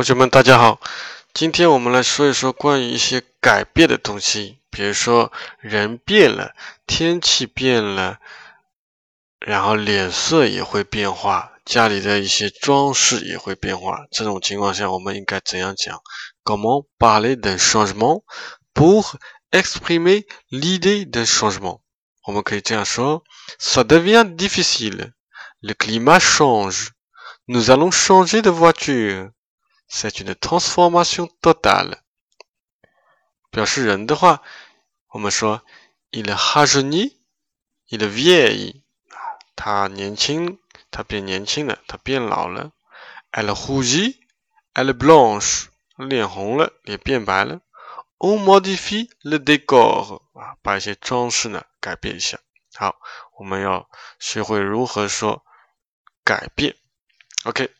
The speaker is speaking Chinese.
同学们，大家好。今天我们来说一说关于一些改变的东西，比如说人变了，天气变了，然后脸色也会变化，家里的一些装饰也会变化。这种情况下，我们应该怎样讲？Comment parler d'un changement pour exprimer l'idée d'un changement？我们可以这样说：Ça devient difficile. Le climat change. Nous allons changer de voiture. C'est une transformation totale。表示人的话，我们说 il rajeunit，il vieillit，他年轻，他变年轻了，他变老了。Elle rougit，elle blanche，脸红了，脸变白了。On modifie le décor，啊，把一些装饰呢改变一下。好，我们要学会如何说改变。OK。